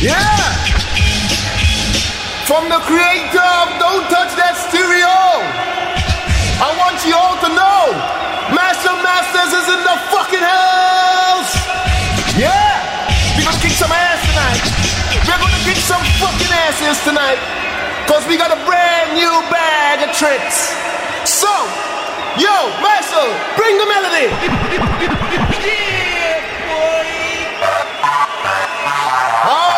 Yeah! From the creator of Don't Touch That Stereo! I want you all to know Master Masters is in the fucking house! Yeah! We're gonna kick some ass tonight! We're gonna kick some fucking asses tonight! Cause we got a brand new bag of tricks! So, yo, Master, bring the melody! yeah, boy! Alright,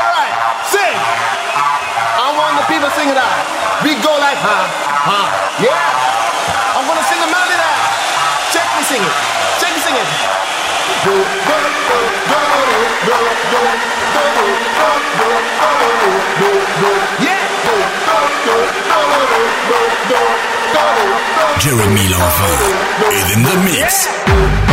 sing! I want the people sing it out. We go like ha, ha, yeah! I'm gonna sing the melody now. Check me sing it. Check me sing it. Yeah! Jeremy Lanvin is in the mix. Bring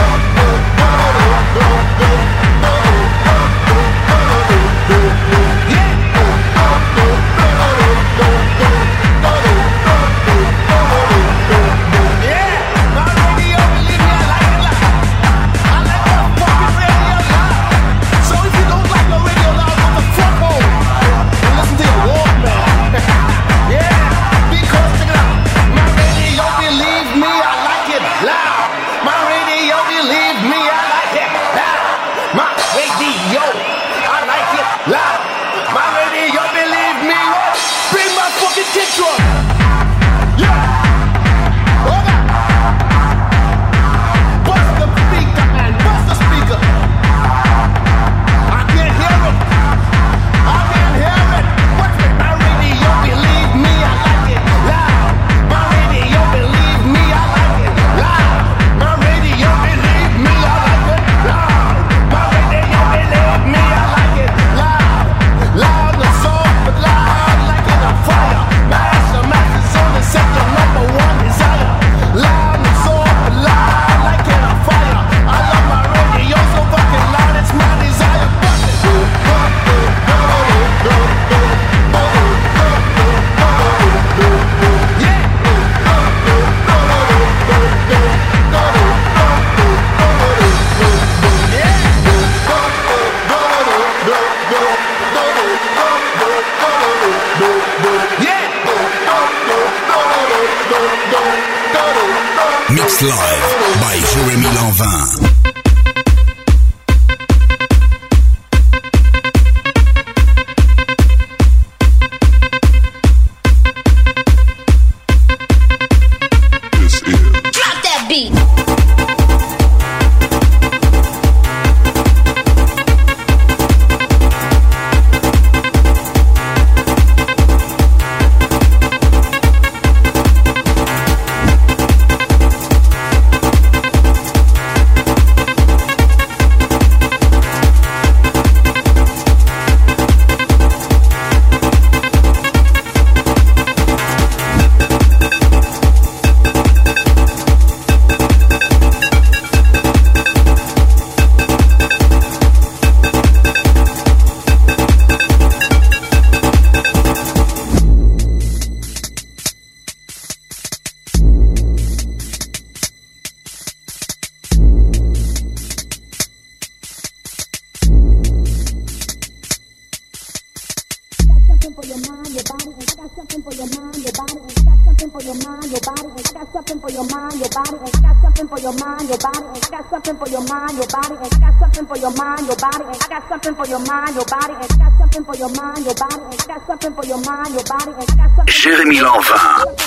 Jérémy Lanvin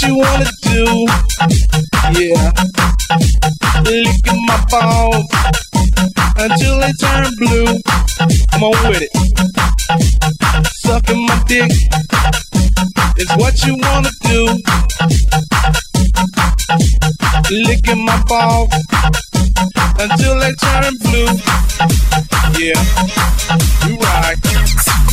what you wanna do. Yeah. Licking my balls until they turn blue. Come on with it. Sucking my dick is what you wanna do. Licking my balls until they turn blue. Yeah. You right.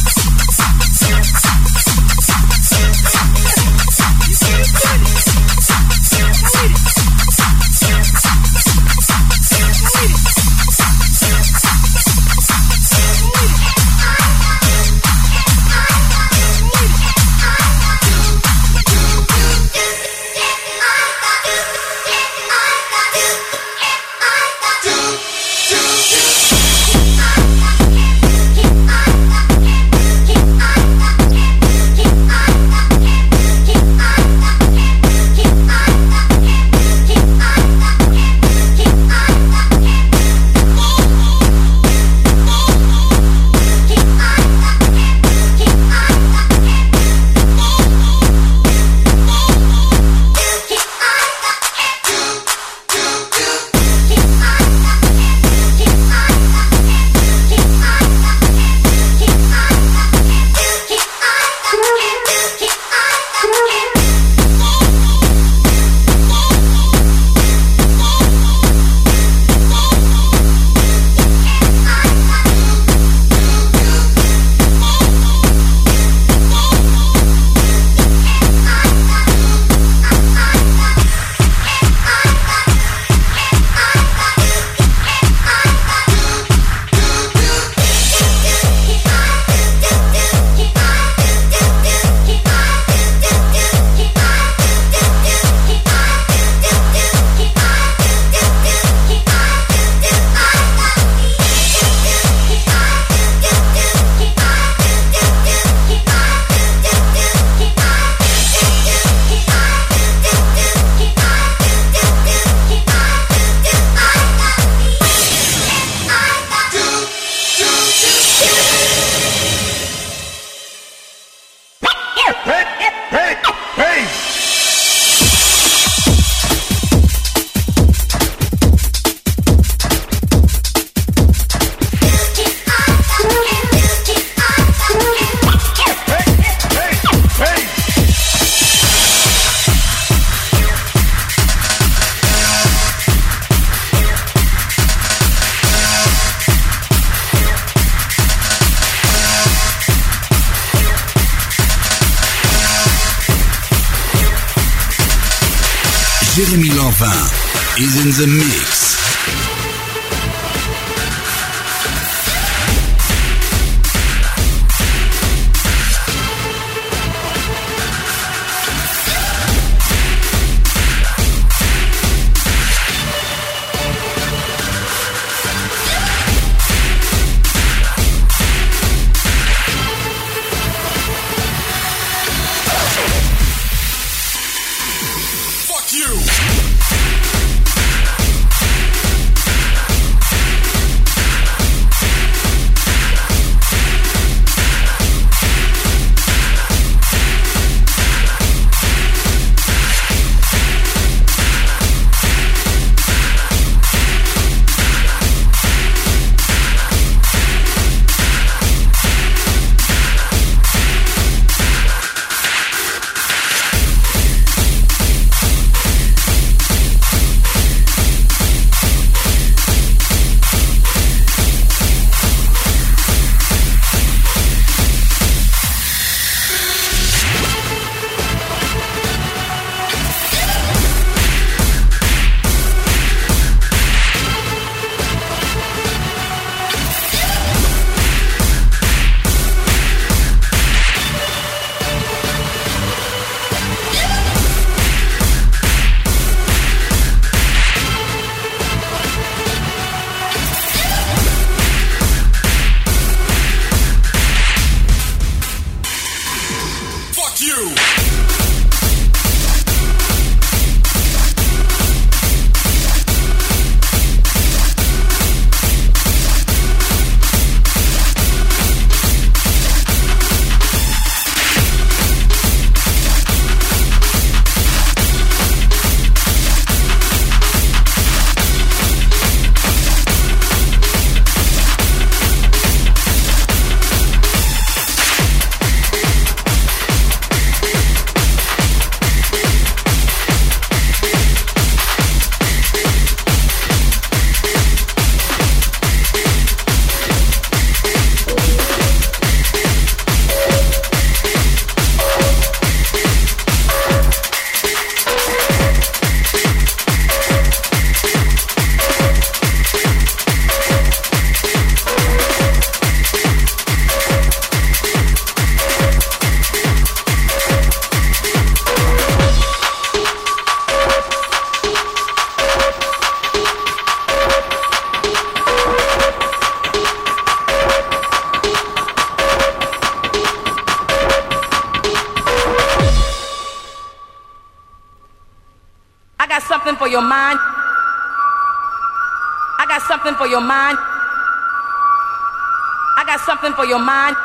your mind.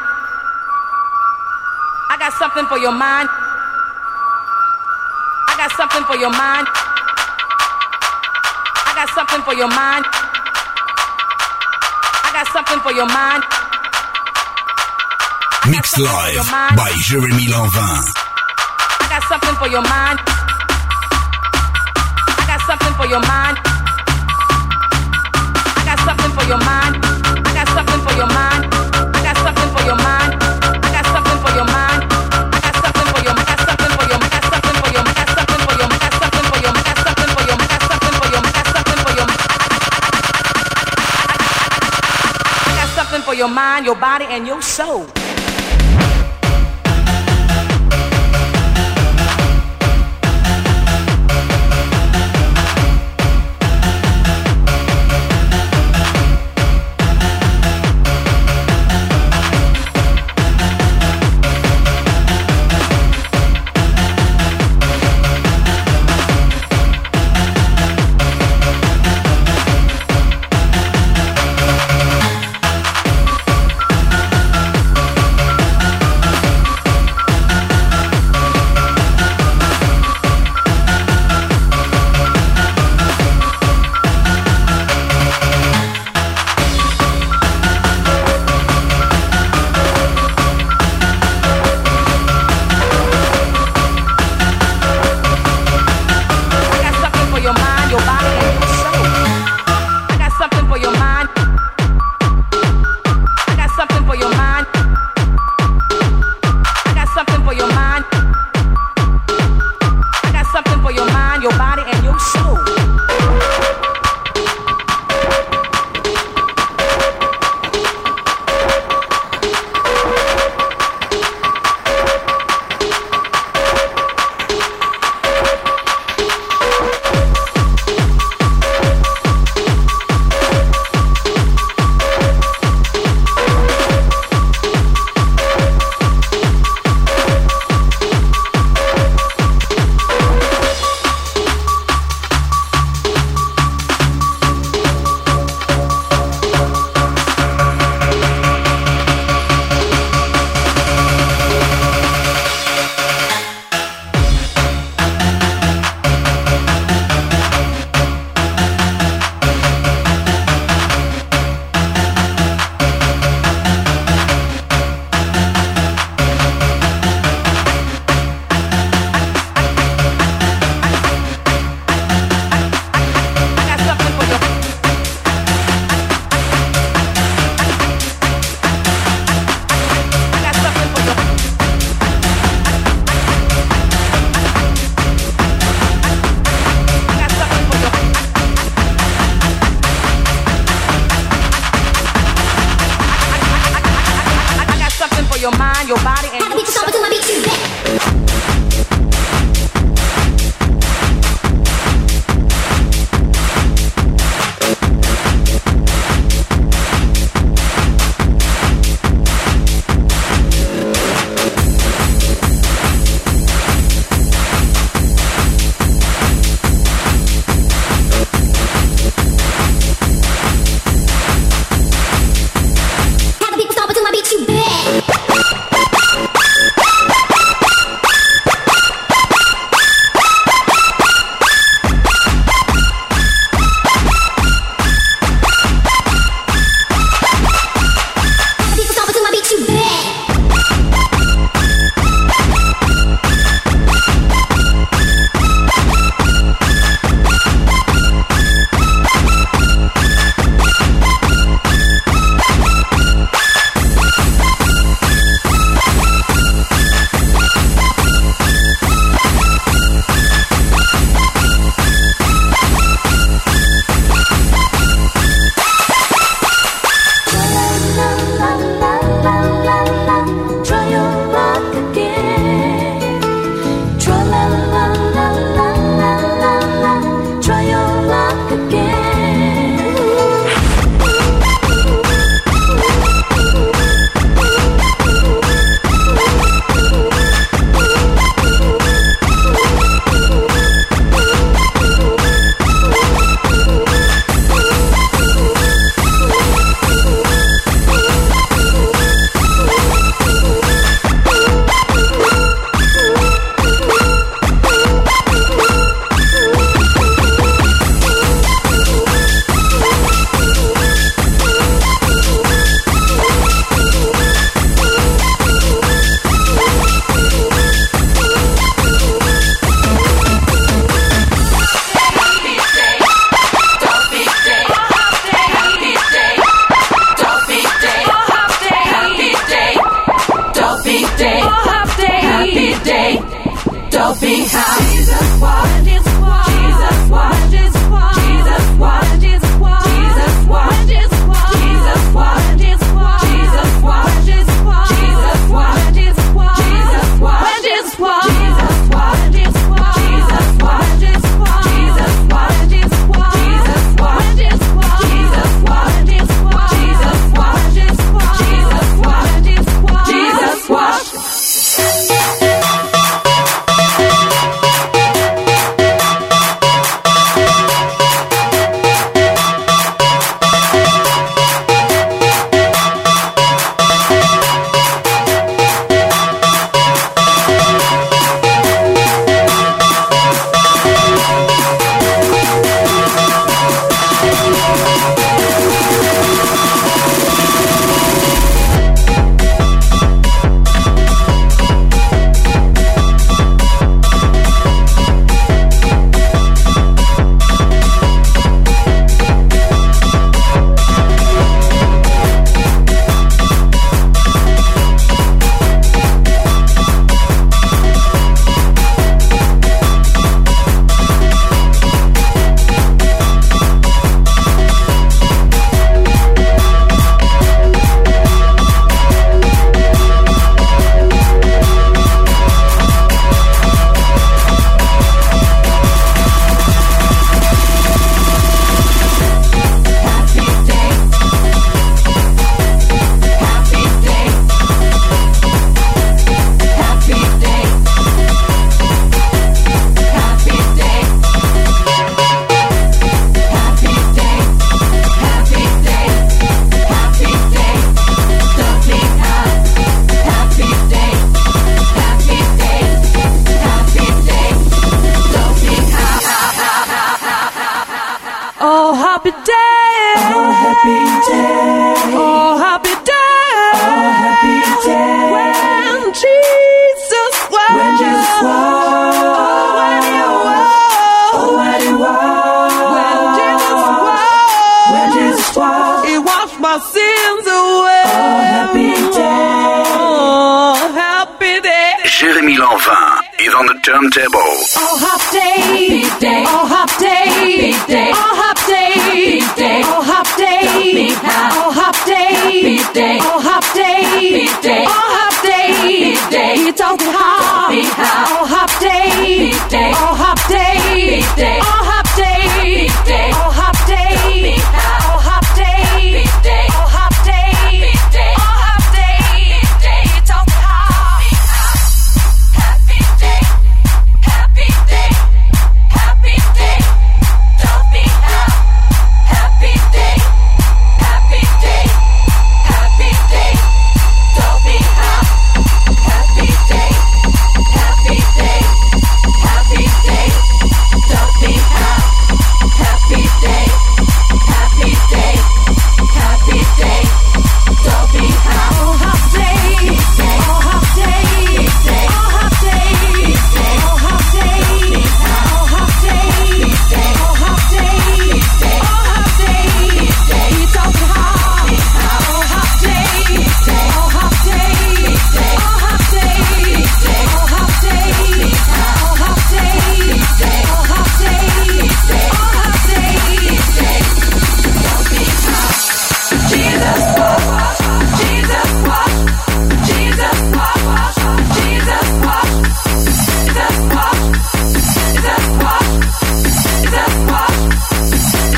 I got something for your mind. I got something for your mind. I got something for your mind. I got something for your mind. Mixed live by Jeremy Lanvin. I got something for your mind. I got something for your mind. I got something for your mind. I got something for your mind. your mind, your body, and your soul.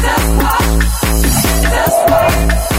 That's why. That's why.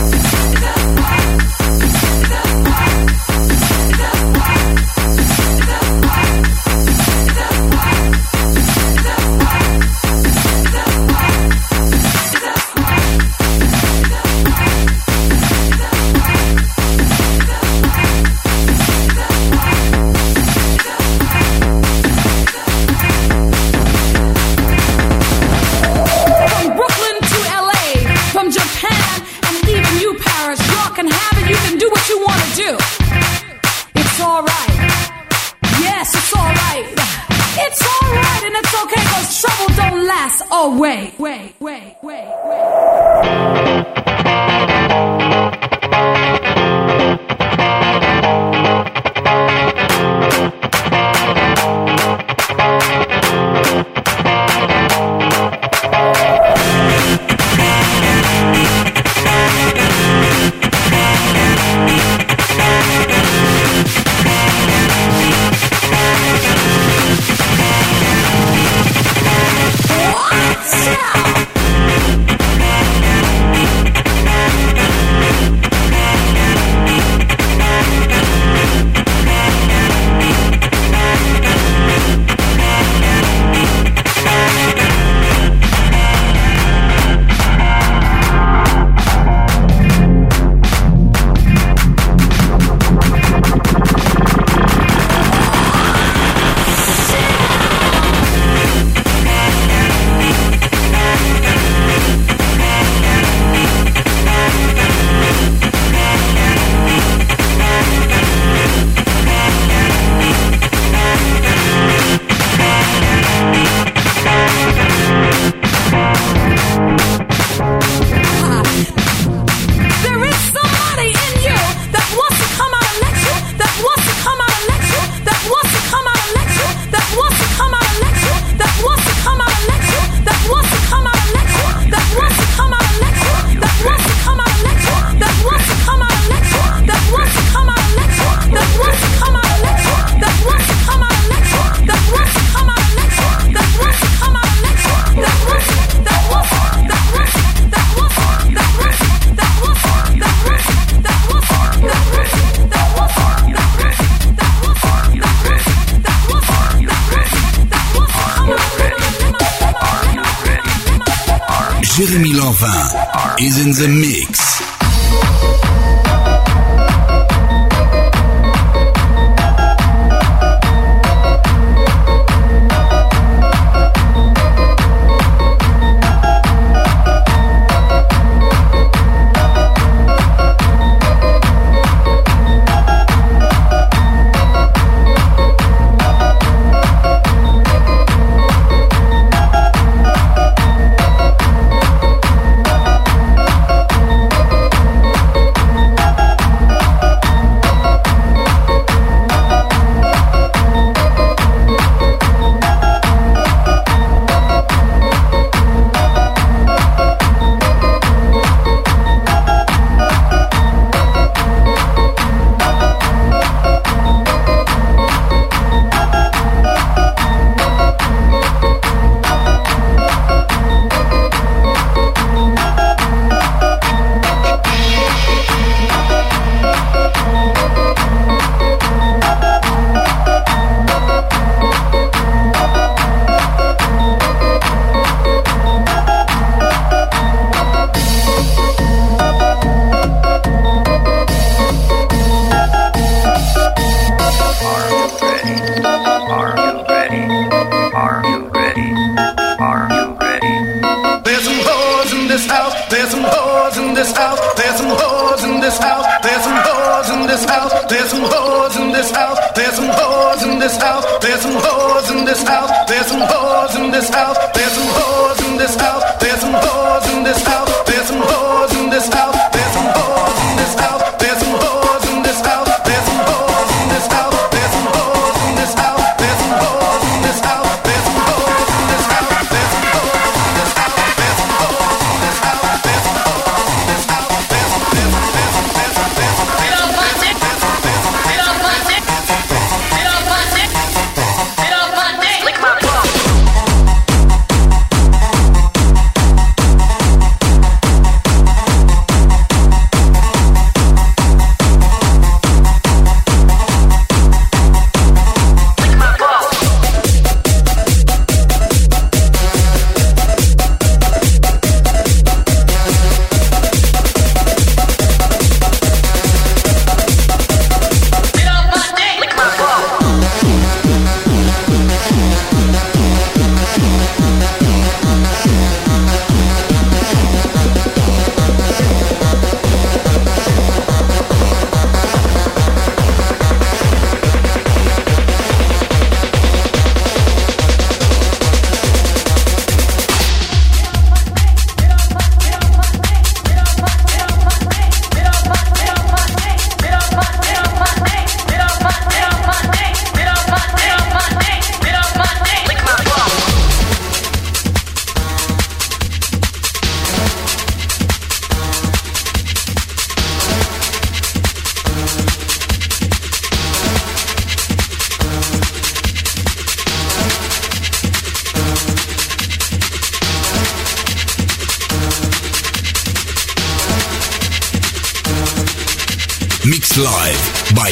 There's some hoes in this house. There's some hoes in this house. There's some hoes in this house.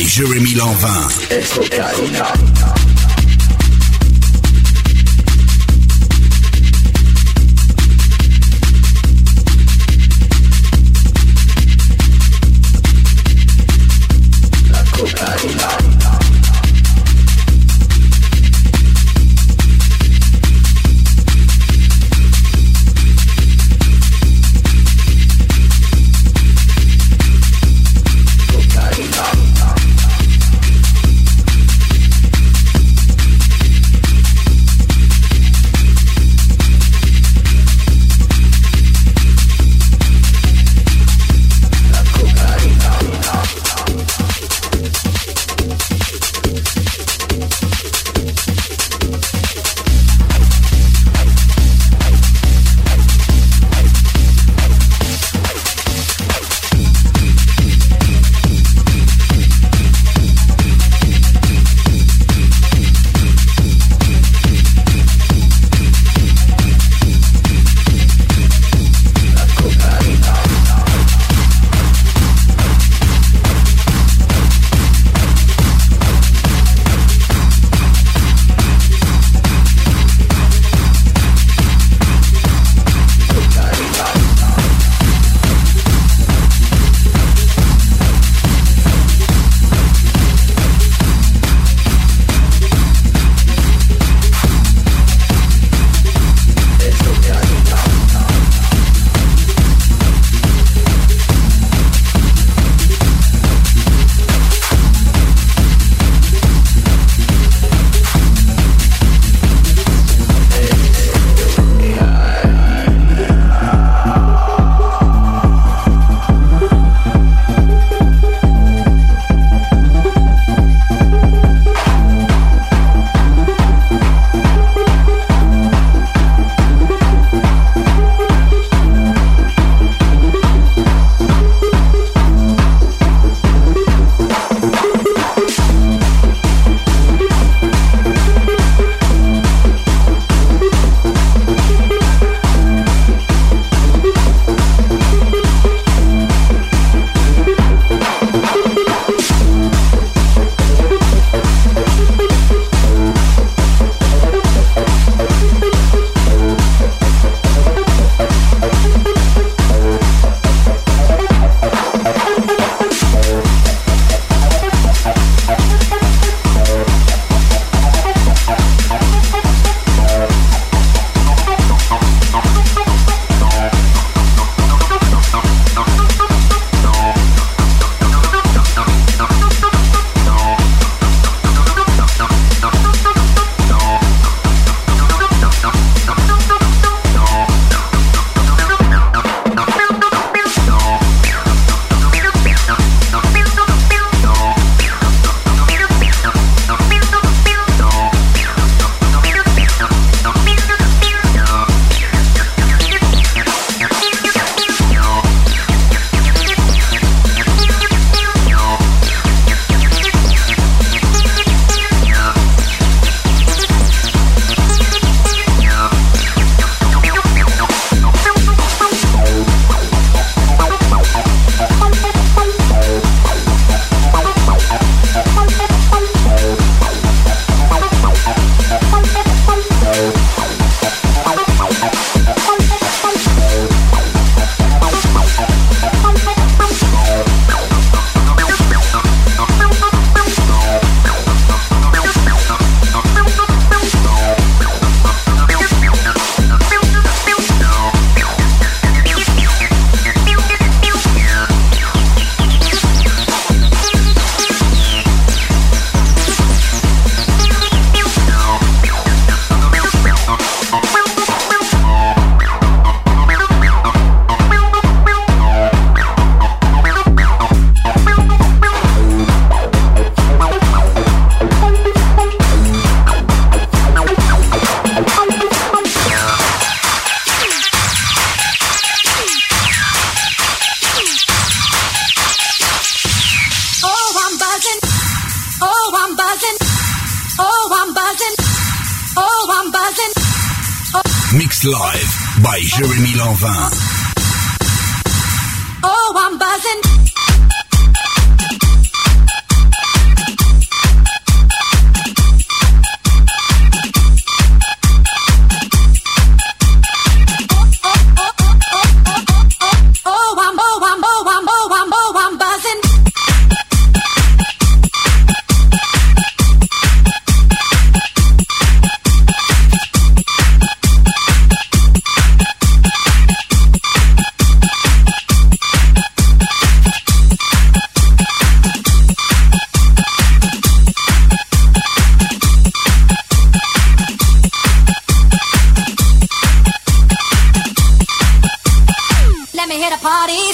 Jérémy Lanvin.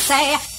Say.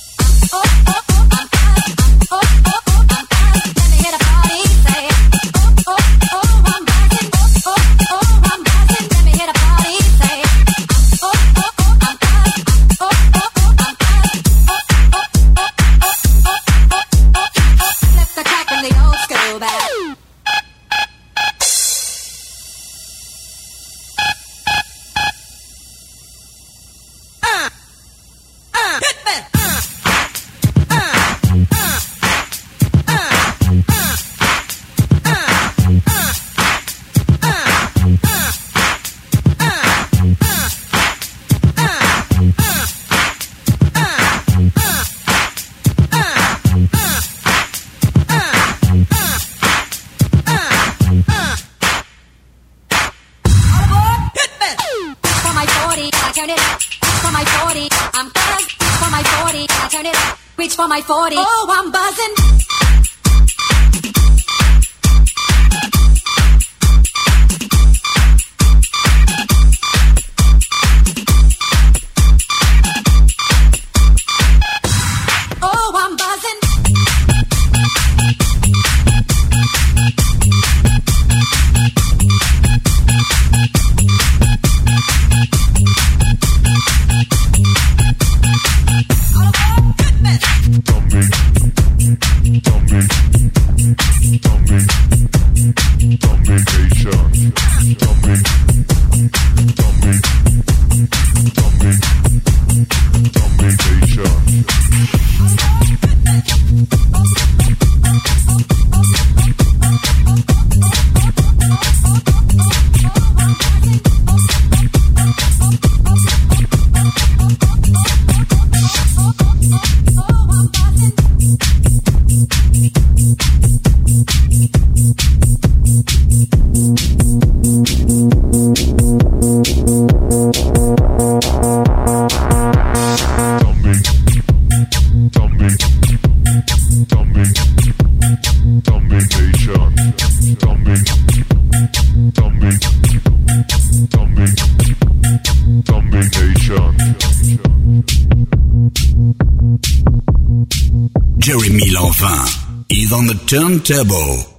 Turntable.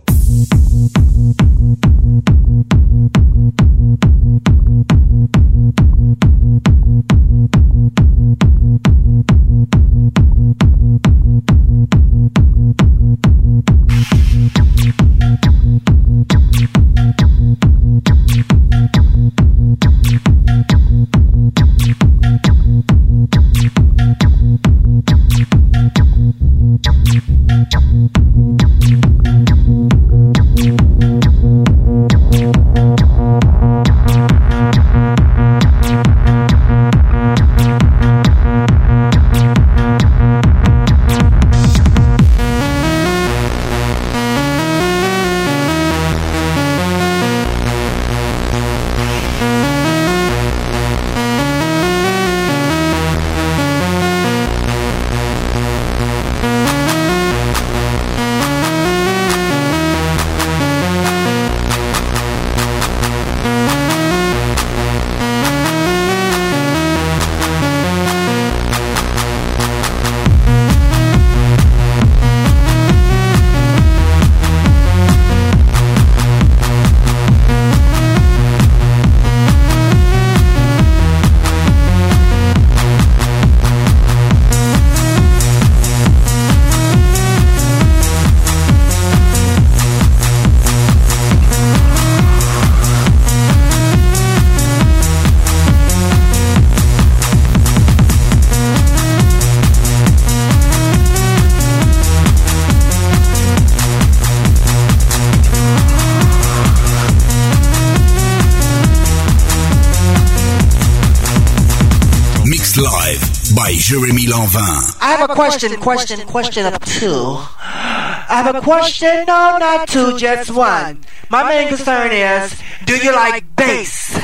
By Jeremy Lanvin. I have a question, question, question of two. I have a question, no, not two, just one. My main concern is, do you like bass?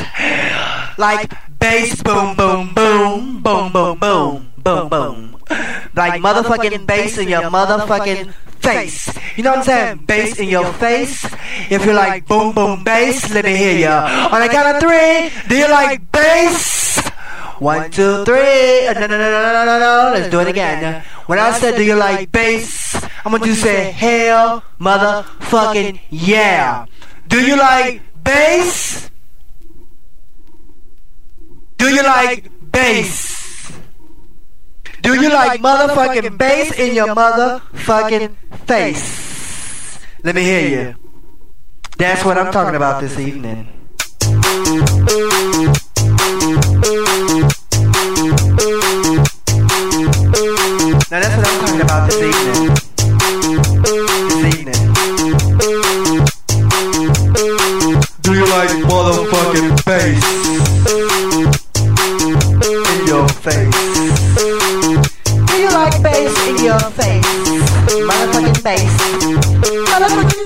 Like bass, boom, boom, boom, boom, boom, boom, boom, boom. Like motherfucking bass in your motherfucking face. You know what I'm saying? Bass in your face. If you like boom, boom, bass, let me hear ya. On the count of three, do you like bass? One, two, three. Uh, No, no, no, no, no, no, no. Let's do it again. When I said, do you like bass? I'm gonna just say, hell, motherfucking yeah. Do you like bass? Do you like bass? Do you like motherfucking bass in your motherfucking face? Let me hear you. That's what I'm talking about this evening. Now that's what I'm talking about this evening. This evening. Do you like motherfucking bass in your face? Do you like bass in your face? Motherfucking bass. Motherfucking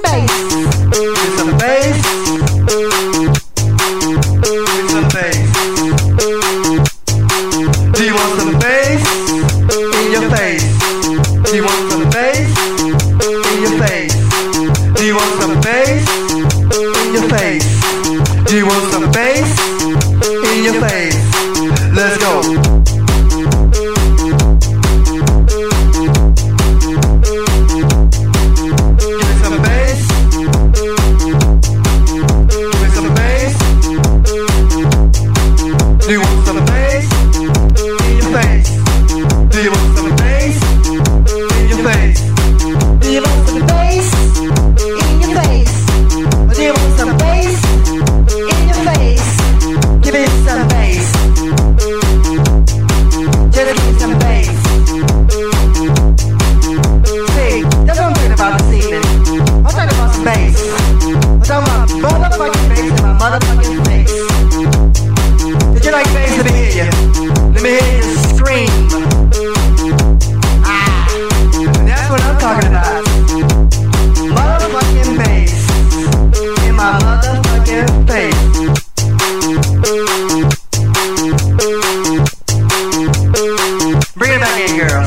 Hey girl.